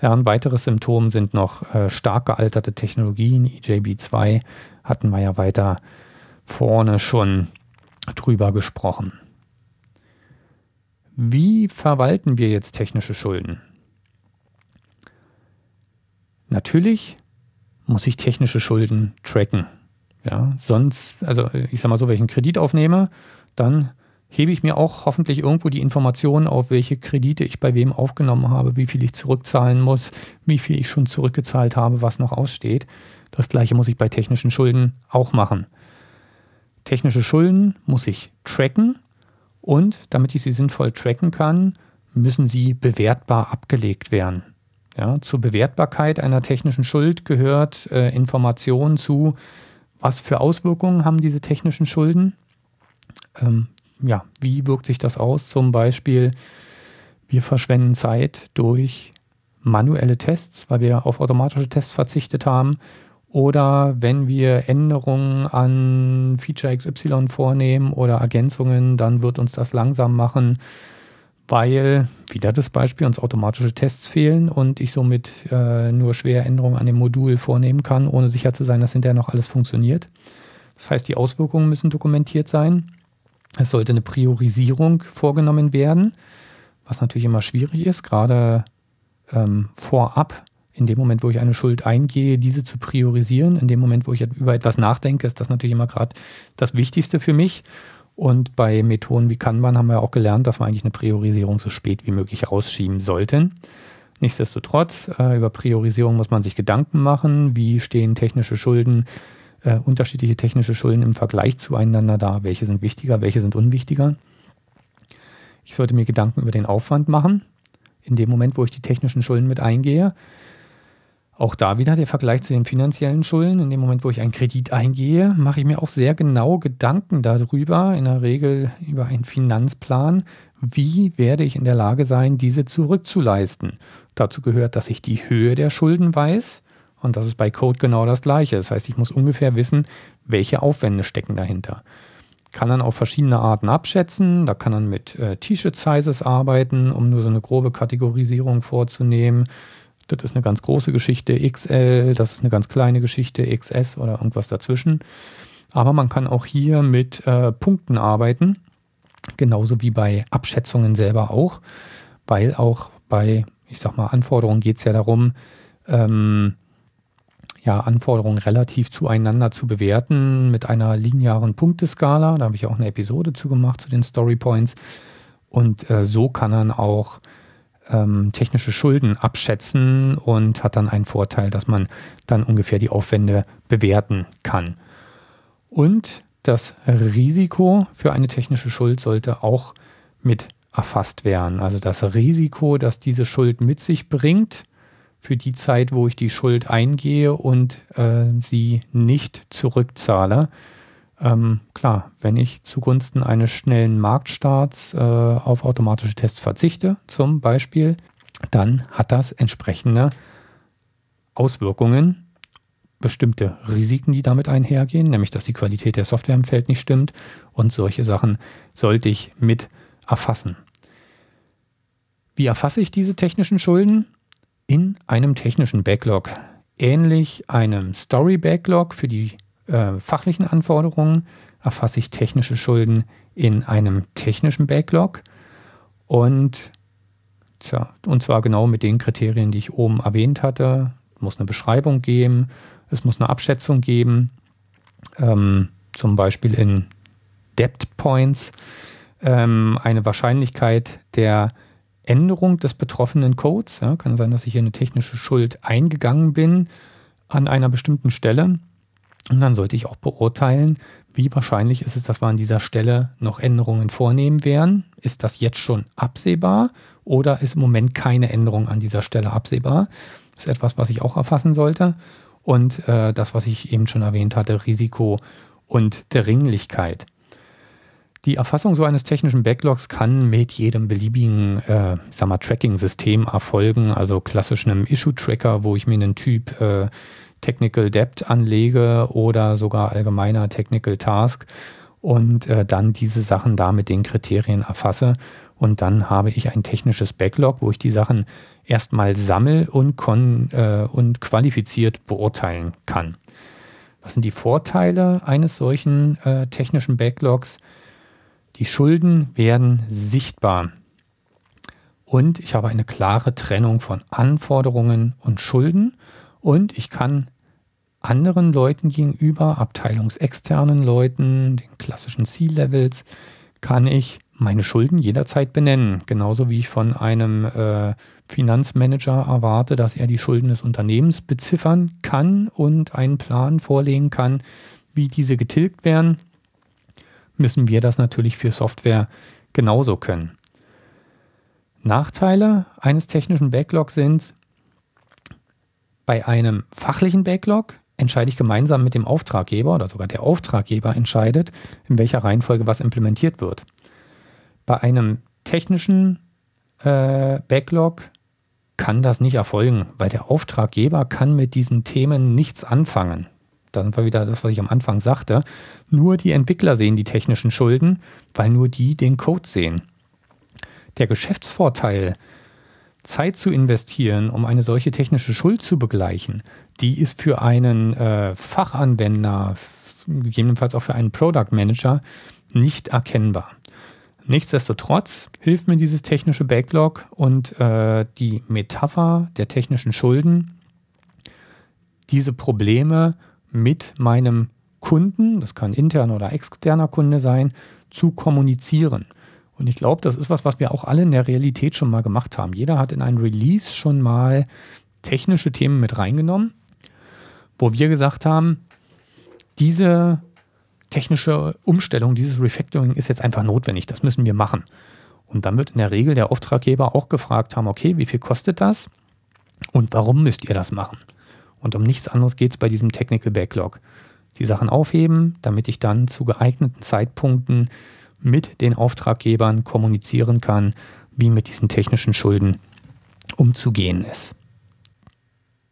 Ja, ein weiteres Symptom sind noch äh, stark gealterte Technologien. EJB2 hatten wir ja weiter vorne schon drüber gesprochen. Wie verwalten wir jetzt technische Schulden? Natürlich muss ich technische Schulden tracken. Ja, sonst, also ich sag mal so, wenn ich einen Kredit aufnehme, dann hebe ich mir auch hoffentlich irgendwo die Informationen auf, welche Kredite ich bei wem aufgenommen habe, wie viel ich zurückzahlen muss, wie viel ich schon zurückgezahlt habe, was noch aussteht. Das gleiche muss ich bei technischen Schulden auch machen. Technische Schulden muss ich tracken und damit ich sie sinnvoll tracken kann, müssen sie bewertbar abgelegt werden. Ja, zur Bewertbarkeit einer technischen Schuld gehört äh, Informationen zu, was für Auswirkungen haben diese technischen Schulden. Ähm, ja, wie wirkt sich das aus? Zum Beispiel, wir verschwenden Zeit durch manuelle Tests, weil wir auf automatische Tests verzichtet haben. Oder wenn wir Änderungen an Feature XY vornehmen oder Ergänzungen, dann wird uns das langsam machen weil wieder das Beispiel uns automatische Tests fehlen und ich somit äh, nur schwer Änderungen an dem Modul vornehmen kann, ohne sicher zu sein, dass hinterher noch alles funktioniert. Das heißt, die Auswirkungen müssen dokumentiert sein. Es sollte eine Priorisierung vorgenommen werden, was natürlich immer schwierig ist, gerade ähm, vorab, in dem Moment, wo ich eine Schuld eingehe, diese zu priorisieren. In dem Moment, wo ich über etwas nachdenke, ist das natürlich immer gerade das Wichtigste für mich. Und bei Methoden wie Kanban haben wir auch gelernt, dass wir eigentlich eine Priorisierung so spät wie möglich rausschieben sollten. Nichtsdestotrotz, äh, über Priorisierung muss man sich Gedanken machen. Wie stehen technische Schulden, äh, unterschiedliche technische Schulden im Vergleich zueinander da? Welche sind wichtiger, welche sind unwichtiger? Ich sollte mir Gedanken über den Aufwand machen. In dem Moment, wo ich die technischen Schulden mit eingehe, auch da wieder der Vergleich zu den finanziellen Schulden. In dem Moment, wo ich einen Kredit eingehe, mache ich mir auch sehr genau Gedanken darüber, in der Regel über einen Finanzplan, wie werde ich in der Lage sein, diese zurückzuleisten. Dazu gehört, dass ich die Höhe der Schulden weiß. Und das ist bei Code genau das Gleiche. Das heißt, ich muss ungefähr wissen, welche Aufwände stecken dahinter. Kann dann auf verschiedene Arten abschätzen. Da kann man mit äh, T-Shirt-Sizes arbeiten, um nur so eine grobe Kategorisierung vorzunehmen. Das ist eine ganz große Geschichte, XL, das ist eine ganz kleine Geschichte, XS oder irgendwas dazwischen. Aber man kann auch hier mit äh, Punkten arbeiten, genauso wie bei Abschätzungen selber auch, weil auch bei, ich sag mal, Anforderungen geht es ja darum, ähm, ja, Anforderungen relativ zueinander zu bewerten mit einer linearen Punkteskala. Da habe ich auch eine Episode zu gemacht zu den Story Points. Und äh, so kann man auch ähm, technische Schulden abschätzen und hat dann einen Vorteil, dass man dann ungefähr die Aufwände bewerten kann. Und das Risiko für eine technische Schuld sollte auch mit erfasst werden. Also das Risiko, das diese Schuld mit sich bringt, für die Zeit, wo ich die Schuld eingehe und äh, sie nicht zurückzahle, ähm, klar, wenn ich zugunsten eines schnellen Marktstarts äh, auf automatische Tests verzichte, zum Beispiel, dann hat das entsprechende Auswirkungen, bestimmte Risiken, die damit einhergehen, nämlich dass die Qualität der Software im Feld nicht stimmt und solche Sachen sollte ich mit erfassen. Wie erfasse ich diese technischen Schulden? In einem technischen Backlog, ähnlich einem Story Backlog für die äh, fachlichen Anforderungen erfasse ich technische Schulden in einem technischen Backlog und, tja, und zwar genau mit den Kriterien, die ich oben erwähnt hatte. Es muss eine Beschreibung geben, es muss eine Abschätzung geben, ähm, zum Beispiel in Depth Points, ähm, eine Wahrscheinlichkeit der Änderung des betroffenen Codes. Ja, kann sein, dass ich hier eine technische Schuld eingegangen bin an einer bestimmten Stelle. Und dann sollte ich auch beurteilen, wie wahrscheinlich ist es, dass wir an dieser Stelle noch Änderungen vornehmen werden. Ist das jetzt schon absehbar oder ist im Moment keine Änderung an dieser Stelle absehbar? Das ist etwas, was ich auch erfassen sollte. Und äh, das, was ich eben schon erwähnt hatte, Risiko und Dringlichkeit. Die Erfassung so eines technischen Backlogs kann mit jedem beliebigen äh, Tracking-System erfolgen, also klassisch einem Issue-Tracker, wo ich mir einen Typ äh, Technical Debt anlege oder sogar allgemeiner Technical Task und äh, dann diese Sachen da mit den Kriterien erfasse. Und dann habe ich ein technisches Backlog, wo ich die Sachen erstmal sammel und, äh, und qualifiziert beurteilen kann. Was sind die Vorteile eines solchen äh, technischen Backlogs? Die Schulden werden sichtbar. Und ich habe eine klare Trennung von Anforderungen und Schulden. Und ich kann anderen Leuten gegenüber, abteilungsexternen Leuten, den klassischen C-Levels, kann ich meine Schulden jederzeit benennen. Genauso wie ich von einem äh, Finanzmanager erwarte, dass er die Schulden des Unternehmens beziffern kann und einen Plan vorlegen kann, wie diese getilgt werden müssen wir das natürlich für Software genauso können. Nachteile eines technischen Backlogs sind, bei einem fachlichen Backlog entscheide ich gemeinsam mit dem Auftraggeber oder sogar der Auftraggeber entscheidet, in welcher Reihenfolge was implementiert wird. Bei einem technischen äh, Backlog kann das nicht erfolgen, weil der Auftraggeber kann mit diesen Themen nichts anfangen dann war wieder das, was ich am Anfang sagte, nur die Entwickler sehen die technischen Schulden, weil nur die den Code sehen. Der Geschäftsvorteil, Zeit zu investieren, um eine solche technische Schuld zu begleichen, die ist für einen äh, Fachanwender, gegebenenfalls auch für einen Product Manager, nicht erkennbar. Nichtsdestotrotz hilft mir dieses technische Backlog und äh, die Metapher der technischen Schulden, diese Probleme mit meinem Kunden, das kann interner oder externer Kunde sein, zu kommunizieren. Und ich glaube, das ist was, was wir auch alle in der Realität schon mal gemacht haben. Jeder hat in ein Release schon mal technische Themen mit reingenommen, wo wir gesagt haben, diese technische Umstellung, dieses Refactoring ist jetzt einfach notwendig, das müssen wir machen. Und dann wird in der Regel der Auftraggeber auch gefragt haben, okay, wie viel kostet das und warum müsst ihr das machen? Und um nichts anderes geht es bei diesem Technical Backlog. Die Sachen aufheben, damit ich dann zu geeigneten Zeitpunkten mit den Auftraggebern kommunizieren kann, wie mit diesen technischen Schulden umzugehen ist.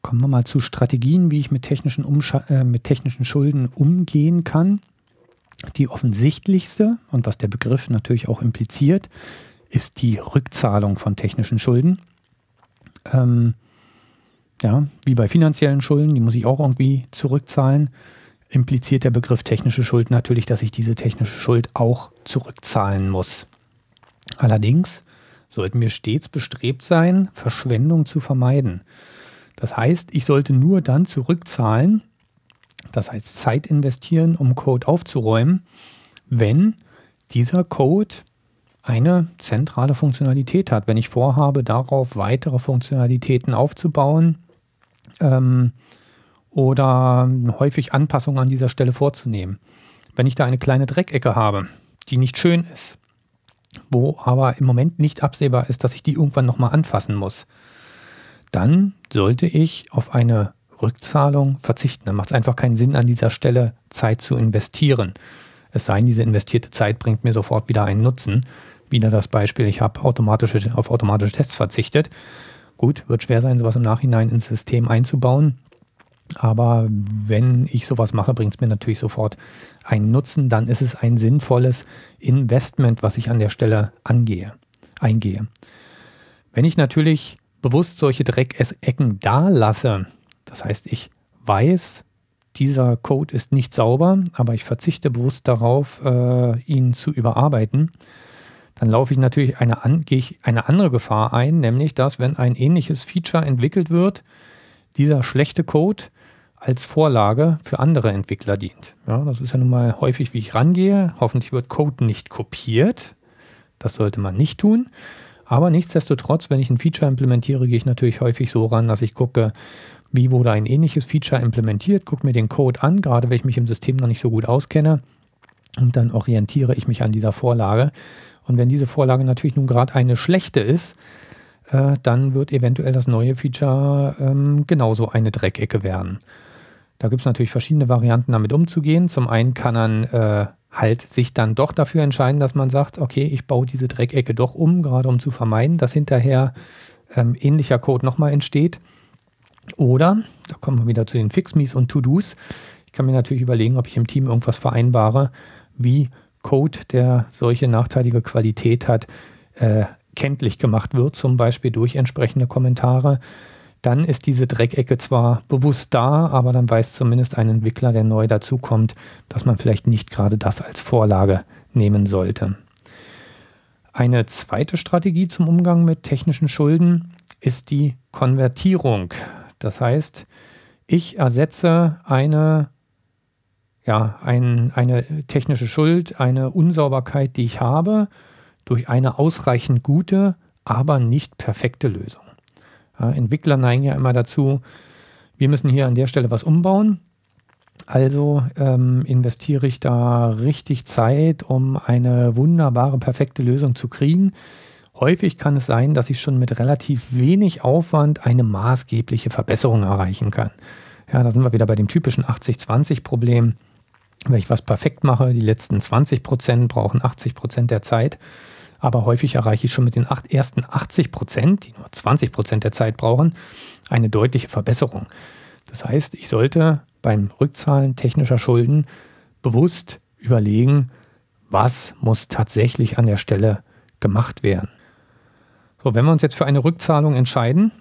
Kommen wir mal zu Strategien, wie ich mit technischen, äh, mit technischen Schulden umgehen kann. Die offensichtlichste und was der Begriff natürlich auch impliziert, ist die Rückzahlung von technischen Schulden. Ähm, ja, wie bei finanziellen Schulden, die muss ich auch irgendwie zurückzahlen. Impliziert der Begriff technische Schuld natürlich, dass ich diese technische Schuld auch zurückzahlen muss. Allerdings sollten wir stets bestrebt sein, Verschwendung zu vermeiden. Das heißt, ich sollte nur dann zurückzahlen, das heißt Zeit investieren, um Code aufzuräumen, wenn dieser Code eine zentrale Funktionalität hat. Wenn ich vorhabe, darauf weitere Funktionalitäten aufzubauen, ähm, oder häufig Anpassungen an dieser Stelle vorzunehmen. Wenn ich da eine kleine Dreckecke habe, die nicht schön ist, wo aber im Moment nicht absehbar ist, dass ich die irgendwann nochmal anfassen muss, dann sollte ich auf eine Rückzahlung verzichten. Dann macht es einfach keinen Sinn, an dieser Stelle Zeit zu investieren. Es sei denn, diese investierte Zeit bringt mir sofort wieder einen Nutzen. Wieder das Beispiel, ich habe automatische, auf automatische Tests verzichtet. Gut, wird schwer sein, sowas im Nachhinein ins System einzubauen. Aber wenn ich sowas mache, bringt es mir natürlich sofort einen Nutzen. Dann ist es ein sinnvolles Investment, was ich an der Stelle angehe, eingehe. Wenn ich natürlich bewusst solche Dreckecken da lasse, das heißt, ich weiß, dieser Code ist nicht sauber, aber ich verzichte bewusst darauf, äh, ihn zu überarbeiten, dann laufe ich natürlich eine, an, gehe ich eine andere Gefahr ein, nämlich dass, wenn ein ähnliches Feature entwickelt wird, dieser schlechte Code als Vorlage für andere Entwickler dient. Ja, das ist ja nun mal häufig, wie ich rangehe. Hoffentlich wird Code nicht kopiert. Das sollte man nicht tun. Aber nichtsdestotrotz, wenn ich ein Feature implementiere, gehe ich natürlich häufig so ran, dass ich gucke, wie wurde ein ähnliches Feature implementiert, gucke mir den Code an, gerade wenn ich mich im System noch nicht so gut auskenne. Und dann orientiere ich mich an dieser Vorlage. Und wenn diese Vorlage natürlich nun gerade eine schlechte ist, äh, dann wird eventuell das neue Feature ähm, genauso eine Dreckecke werden. Da gibt es natürlich verschiedene Varianten, damit umzugehen. Zum einen kann man äh, halt sich dann doch dafür entscheiden, dass man sagt, okay, ich baue diese Dreckecke doch um, gerade um zu vermeiden, dass hinterher ähm, ähnlicher Code nochmal entsteht. Oder, da kommen wir wieder zu den Fixmies und To-Dos. Ich kann mir natürlich überlegen, ob ich im Team irgendwas vereinbare, wie Code, der solche nachteilige Qualität hat, äh, kenntlich gemacht wird, zum Beispiel durch entsprechende Kommentare. Dann ist diese Dreckecke zwar bewusst da, aber dann weiß zumindest ein Entwickler, der neu dazukommt, dass man vielleicht nicht gerade das als Vorlage nehmen sollte. Eine zweite Strategie zum Umgang mit technischen Schulden ist die Konvertierung. Das heißt, ich ersetze eine, ja, ein, eine technische Schuld, eine Unsauberkeit, die ich habe, durch eine ausreichend gute, aber nicht perfekte Lösung. Ja, Entwickler neigen ja immer dazu, wir müssen hier an der Stelle was umbauen. Also ähm, investiere ich da richtig Zeit, um eine wunderbare, perfekte Lösung zu kriegen. Häufig kann es sein, dass ich schon mit relativ wenig Aufwand eine maßgebliche Verbesserung erreichen kann. Ja, da sind wir wieder bei dem typischen 80-20-Problem. Wenn ich was perfekt mache, die letzten 20 Prozent brauchen 80 Prozent der Zeit. Aber häufig erreiche ich schon mit den acht, ersten 80 Prozent, die nur 20 Prozent der Zeit brauchen, eine deutliche Verbesserung. Das heißt, ich sollte beim Rückzahlen technischer Schulden bewusst überlegen, was muss tatsächlich an der Stelle gemacht werden. So, wenn wir uns jetzt für eine Rückzahlung entscheiden,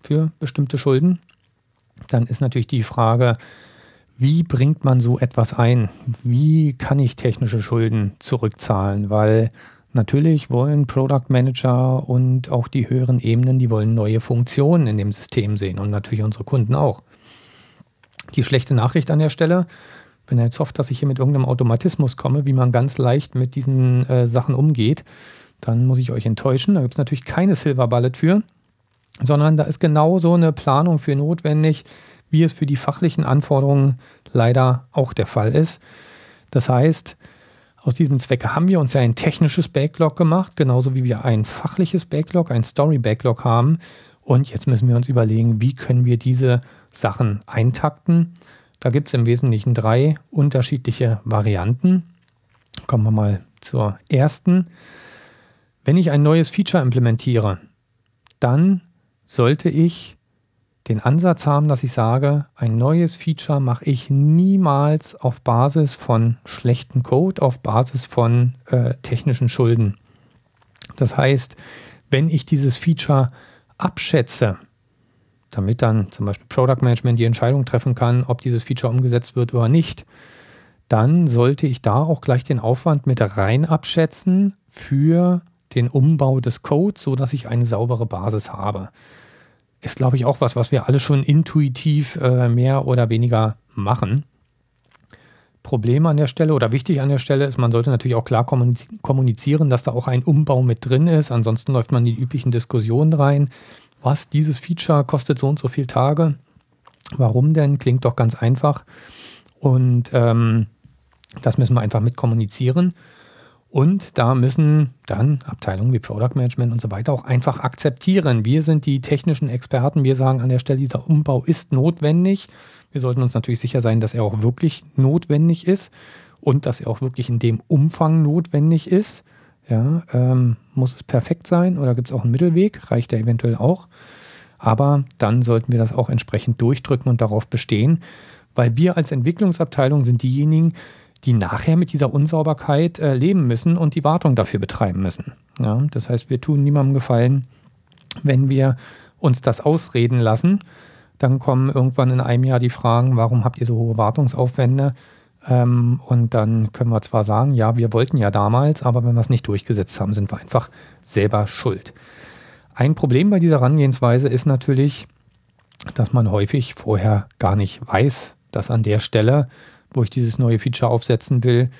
für bestimmte Schulden, dann ist natürlich die Frage, wie bringt man so etwas ein? Wie kann ich technische Schulden zurückzahlen? Weil natürlich wollen Product Manager und auch die höheren Ebenen, die wollen neue Funktionen in dem System sehen und natürlich unsere Kunden auch. Die schlechte Nachricht an der Stelle, wenn er jetzt hofft, dass ich hier mit irgendeinem Automatismus komme, wie man ganz leicht mit diesen äh, Sachen umgeht, dann muss ich euch enttäuschen. Da gibt es natürlich keine Silver Bullet für, sondern da ist genau so eine Planung für notwendig, wie es für die fachlichen Anforderungen leider auch der Fall ist. Das heißt, aus diesem Zwecke haben wir uns ja ein technisches Backlog gemacht, genauso wie wir ein fachliches Backlog, ein Story Backlog haben. Und jetzt müssen wir uns überlegen, wie können wir diese Sachen eintakten. Da gibt es im Wesentlichen drei unterschiedliche Varianten. Kommen wir mal zur ersten. Wenn ich ein neues Feature implementiere, dann sollte ich den Ansatz haben, dass ich sage, ein neues Feature mache ich niemals auf Basis von schlechten Code, auf Basis von äh, technischen Schulden. Das heißt, wenn ich dieses Feature abschätze, damit dann zum Beispiel Product Management die Entscheidung treffen kann, ob dieses Feature umgesetzt wird oder nicht, dann sollte ich da auch gleich den Aufwand mit rein abschätzen für den Umbau des Codes, sodass ich eine saubere Basis habe. Ist, glaube ich, auch was, was wir alle schon intuitiv äh, mehr oder weniger machen. Problem an der Stelle oder wichtig an der Stelle ist, man sollte natürlich auch klar kommunizieren, dass da auch ein Umbau mit drin ist. Ansonsten läuft man in die üblichen Diskussionen rein. Was, dieses Feature kostet so und so viele Tage? Warum denn? Klingt doch ganz einfach. Und ähm, das müssen wir einfach mit kommunizieren. Und da müssen dann Abteilungen wie Product Management und so weiter auch einfach akzeptieren. Wir sind die technischen Experten. Wir sagen an der Stelle, dieser Umbau ist notwendig. Wir sollten uns natürlich sicher sein, dass er auch wirklich notwendig ist und dass er auch wirklich in dem Umfang notwendig ist. Ja, ähm, muss es perfekt sein oder gibt es auch einen Mittelweg? Reicht der eventuell auch? Aber dann sollten wir das auch entsprechend durchdrücken und darauf bestehen, weil wir als Entwicklungsabteilung sind diejenigen, die nachher mit dieser Unsauberkeit äh, leben müssen und die Wartung dafür betreiben müssen. Ja, das heißt, wir tun niemandem Gefallen, wenn wir uns das ausreden lassen. Dann kommen irgendwann in einem Jahr die Fragen, warum habt ihr so hohe Wartungsaufwände? Ähm, und dann können wir zwar sagen, ja, wir wollten ja damals, aber wenn wir es nicht durchgesetzt haben, sind wir einfach selber schuld. Ein Problem bei dieser Herangehensweise ist natürlich, dass man häufig vorher gar nicht weiß, dass an der Stelle wo ich dieses neue Feature aufsetzen will,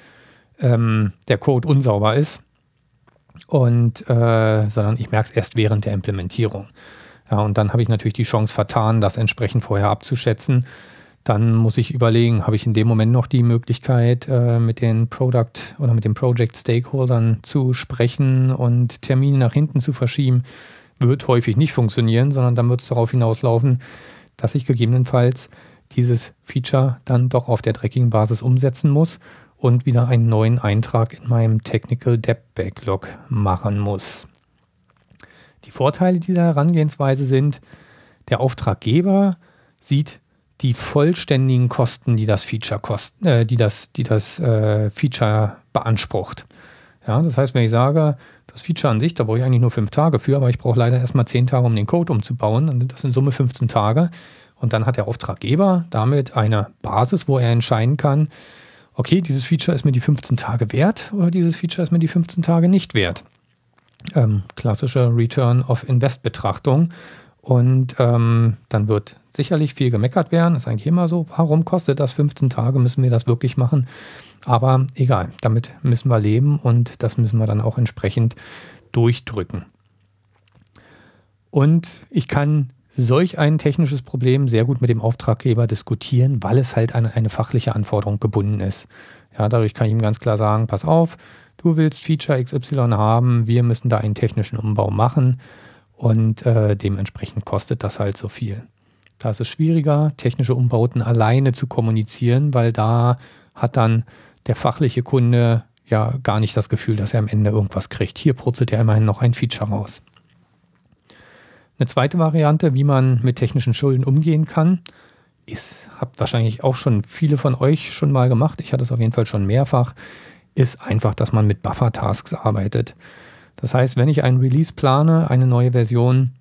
ähm, der Code unsauber ist. und äh, sondern ich merke es erst während der Implementierung. Ja, und dann habe ich natürlich die Chance vertan, das entsprechend vorher abzuschätzen. Dann muss ich überlegen, habe ich in dem Moment noch die Möglichkeit, äh, mit den Product oder mit den Project Stakeholdern zu sprechen und Termine nach hinten zu verschieben. Wird häufig nicht funktionieren, sondern dann wird es darauf hinauslaufen, dass ich gegebenenfalls dieses Feature dann doch auf der dreckigen Basis umsetzen muss und wieder einen neuen Eintrag in meinem Technical Debt Backlog machen muss. Die Vorteile dieser Herangehensweise sind, der Auftraggeber sieht die vollständigen Kosten, die das Feature kosten, äh, die das, die das äh, Feature beansprucht. Ja, das heißt, wenn ich sage, das Feature an sich, da brauche ich eigentlich nur fünf Tage für, aber ich brauche leider erstmal zehn Tage, um den Code umzubauen, dann sind das in Summe 15 Tage. Und dann hat der Auftraggeber damit eine Basis, wo er entscheiden kann, okay, dieses Feature ist mir die 15 Tage wert oder dieses Feature ist mir die 15 Tage nicht wert ähm, klassische Return of Invest Betrachtung. Und ähm, dann wird sicherlich viel gemeckert werden. Ist eigentlich immer so. Warum kostet das 15 Tage? Müssen wir das wirklich machen? Aber egal, damit müssen wir leben und das müssen wir dann auch entsprechend durchdrücken. Und ich kann solch ein technisches Problem sehr gut mit dem Auftraggeber diskutieren, weil es halt an eine fachliche Anforderung gebunden ist. Ja, dadurch kann ich ihm ganz klar sagen, pass auf, du willst Feature XY haben, wir müssen da einen technischen Umbau machen und äh, dementsprechend kostet das halt so viel. Da ist es schwieriger, technische Umbauten alleine zu kommunizieren, weil da hat dann der fachliche Kunde ja gar nicht das Gefühl, dass er am Ende irgendwas kriegt. Hier purzelt er immerhin noch ein Feature raus. Eine zweite Variante, wie man mit technischen Schulden umgehen kann, ist, habt wahrscheinlich auch schon viele von euch schon mal gemacht. Ich hatte es auf jeden Fall schon mehrfach ist einfach, dass man mit Buffer-Tasks arbeitet. Das heißt, wenn ich einen Release plane, eine neue Version,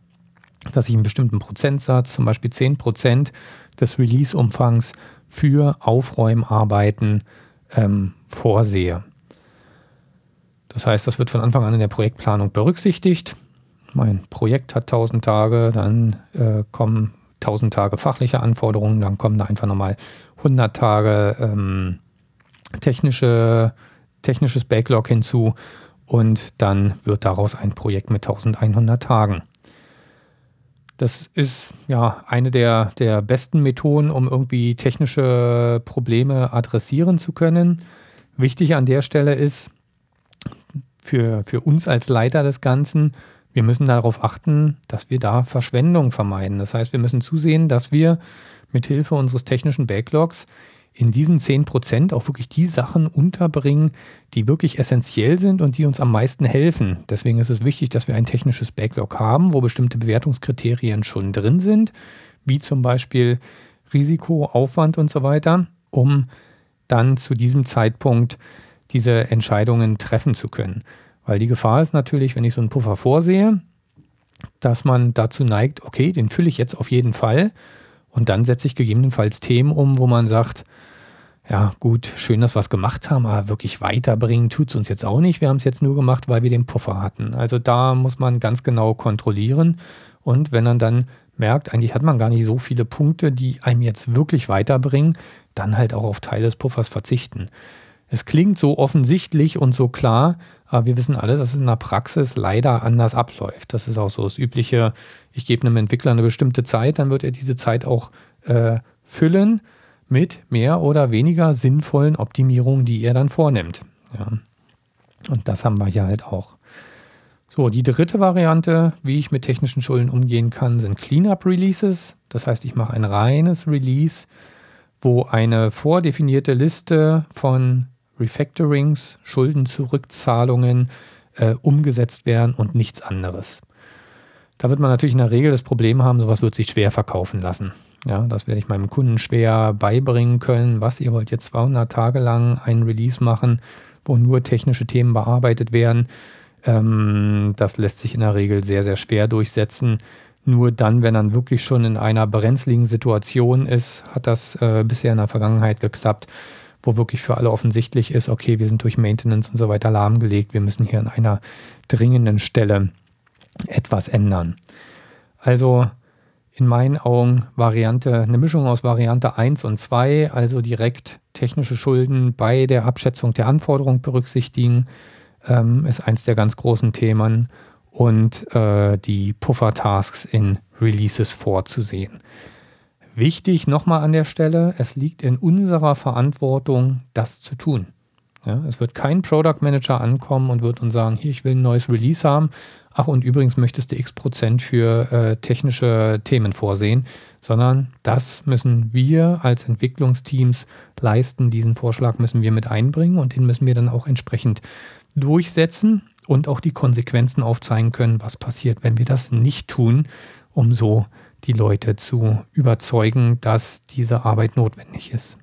dass ich einen bestimmten Prozentsatz, zum Beispiel 10% des Release-Umfangs für Aufräumarbeiten ähm, vorsehe. Das heißt, das wird von Anfang an in der Projektplanung berücksichtigt. Mein Projekt hat 1000 Tage, dann äh, kommen 1000 Tage fachliche Anforderungen, dann kommen da einfach nochmal 100 Tage ähm, technische technisches Backlog hinzu und dann wird daraus ein Projekt mit 1100 Tagen. Das ist ja eine der, der besten Methoden, um irgendwie technische Probleme adressieren zu können. Wichtig an der Stelle ist für, für uns als Leiter des Ganzen, wir müssen darauf achten, dass wir da Verschwendung vermeiden. Das heißt, wir müssen zusehen, dass wir mit Hilfe unseres technischen Backlogs in diesen 10% auch wirklich die Sachen unterbringen, die wirklich essentiell sind und die uns am meisten helfen. Deswegen ist es wichtig, dass wir ein technisches Backlog haben, wo bestimmte Bewertungskriterien schon drin sind, wie zum Beispiel Risiko, Aufwand und so weiter, um dann zu diesem Zeitpunkt diese Entscheidungen treffen zu können. Weil die Gefahr ist natürlich, wenn ich so einen Puffer vorsehe, dass man dazu neigt, okay, den fülle ich jetzt auf jeden Fall. Und dann setze ich gegebenenfalls Themen um, wo man sagt, ja gut, schön, dass wir es gemacht haben, aber wirklich weiterbringen tut es uns jetzt auch nicht. Wir haben es jetzt nur gemacht, weil wir den Puffer hatten. Also da muss man ganz genau kontrollieren. Und wenn man dann merkt, eigentlich hat man gar nicht so viele Punkte, die einem jetzt wirklich weiterbringen, dann halt auch auf Teil des Puffers verzichten. Es klingt so offensichtlich und so klar, aber wir wissen alle, dass es in der Praxis leider anders abläuft. Das ist auch so das Übliche, ich gebe einem Entwickler eine bestimmte Zeit, dann wird er diese Zeit auch äh, füllen mit mehr oder weniger sinnvollen Optimierungen, die er dann vornimmt. Ja. Und das haben wir hier halt auch. So, die dritte Variante, wie ich mit technischen Schulden umgehen kann, sind Cleanup-Releases. Das heißt, ich mache ein reines Release, wo eine vordefinierte Liste von Refactorings, Schuldenzurückzahlungen äh, umgesetzt werden und nichts anderes. Da wird man natürlich in der Regel das Problem haben, sowas wird sich schwer verkaufen lassen. Ja, das werde ich meinem Kunden schwer beibringen können. Was, ihr wollt jetzt 200 Tage lang einen Release machen, wo nur technische Themen bearbeitet werden. Ähm, das lässt sich in der Regel sehr, sehr schwer durchsetzen. Nur dann, wenn man wirklich schon in einer brenzligen Situation ist, hat das äh, bisher in der Vergangenheit geklappt, wo wirklich für alle offensichtlich ist, okay, wir sind durch Maintenance und so weiter lahmgelegt, wir müssen hier an einer dringenden Stelle etwas ändern. Also in meinen Augen Variante, eine Mischung aus Variante 1 und 2, also direkt technische Schulden bei der Abschätzung der Anforderung berücksichtigen, ähm, ist eins der ganz großen Themen und äh, die Puffer-Tasks in Releases vorzusehen. Wichtig nochmal an der Stelle, es liegt in unserer Verantwortung, das zu tun. Ja, es wird kein Product Manager ankommen und wird uns sagen, hier, ich will ein neues Release haben. Ach, und übrigens möchtest du x Prozent für äh, technische Themen vorsehen, sondern das müssen wir als Entwicklungsteams leisten. Diesen Vorschlag müssen wir mit einbringen und den müssen wir dann auch entsprechend durchsetzen und auch die Konsequenzen aufzeigen können, was passiert, wenn wir das nicht tun, um so die Leute zu überzeugen, dass diese Arbeit notwendig ist.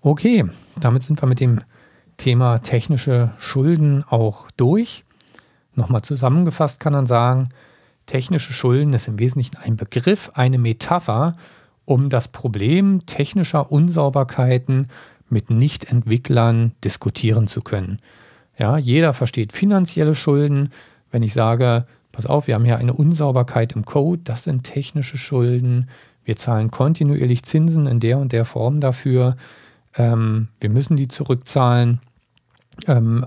Okay, damit sind wir mit dem Thema technische Schulden auch durch. Nochmal zusammengefasst kann man sagen, technische Schulden ist im Wesentlichen ein Begriff, eine Metapher, um das Problem technischer Unsauberkeiten mit Nichtentwicklern diskutieren zu können. Ja, jeder versteht finanzielle Schulden. Wenn ich sage, pass auf, wir haben hier eine Unsauberkeit im Code, das sind technische Schulden. Wir zahlen kontinuierlich Zinsen in der und der Form dafür. Ähm, wir müssen die zurückzahlen. Ähm,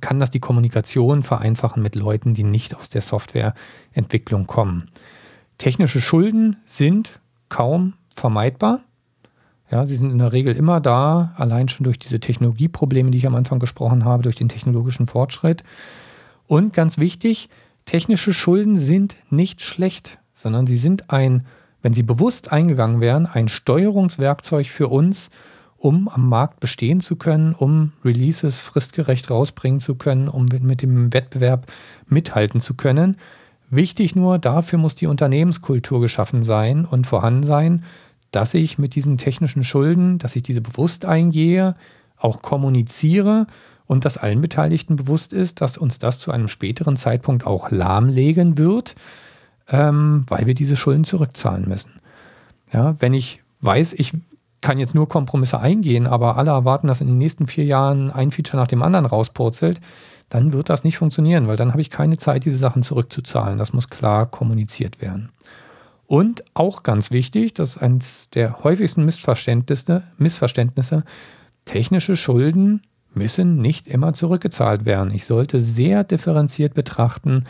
kann das die Kommunikation vereinfachen mit Leuten, die nicht aus der Softwareentwicklung kommen. Technische Schulden sind kaum vermeidbar. Ja, sie sind in der Regel immer da, allein schon durch diese Technologieprobleme, die ich am Anfang gesprochen habe, durch den technologischen Fortschritt. Und ganz wichtig, technische Schulden sind nicht schlecht, sondern sie sind ein, wenn sie bewusst eingegangen wären, ein Steuerungswerkzeug für uns, um am Markt bestehen zu können, um Releases fristgerecht rausbringen zu können, um mit dem Wettbewerb mithalten zu können. Wichtig nur, dafür muss die Unternehmenskultur geschaffen sein und vorhanden sein, dass ich mit diesen technischen Schulden, dass ich diese bewusst eingehe, auch kommuniziere und dass allen Beteiligten bewusst ist, dass uns das zu einem späteren Zeitpunkt auch lahmlegen wird, ähm, weil wir diese Schulden zurückzahlen müssen. Ja, wenn ich weiß, ich kann jetzt nur Kompromisse eingehen, aber alle erwarten, dass in den nächsten vier Jahren ein Feature nach dem anderen rauspurzelt, dann wird das nicht funktionieren, weil dann habe ich keine Zeit, diese Sachen zurückzuzahlen. Das muss klar kommuniziert werden. Und auch ganz wichtig, das ist eines der häufigsten Missverständnisse, Missverständnisse, technische Schulden müssen nicht immer zurückgezahlt werden. Ich sollte sehr differenziert betrachten,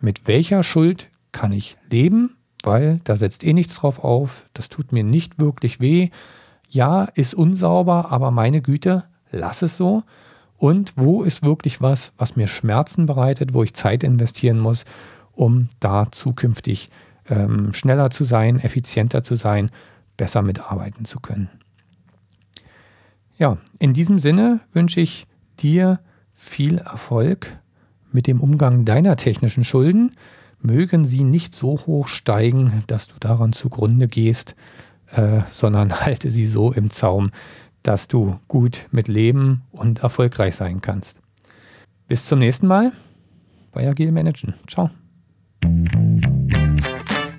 mit welcher Schuld kann ich leben, weil da setzt eh nichts drauf auf, das tut mir nicht wirklich weh. Ja, ist unsauber, aber meine Güte, lass es so. Und wo ist wirklich was, was mir Schmerzen bereitet, wo ich Zeit investieren muss, um da zukünftig ähm, schneller zu sein, effizienter zu sein, besser mitarbeiten zu können. Ja, in diesem Sinne wünsche ich dir viel Erfolg mit dem Umgang deiner technischen Schulden. Mögen sie nicht so hoch steigen, dass du daran zugrunde gehst, äh, sondern [LAUGHS] halte sie so im Zaum, dass du gut mit leben und erfolgreich sein kannst. Bis zum nächsten Mal bei Agile Managen. Ciao.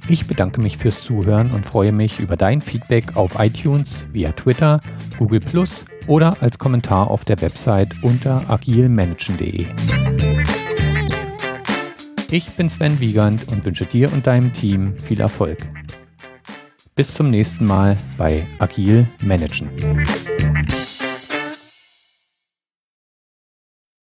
Ich bedanke mich fürs Zuhören und freue mich über dein Feedback auf iTunes, via Twitter, Google Plus oder als Kommentar auf der Website unter agilmanagen.de. Ich bin Sven Wiegand und wünsche dir und deinem Team viel Erfolg. Bis zum nächsten Mal bei Agil Managen.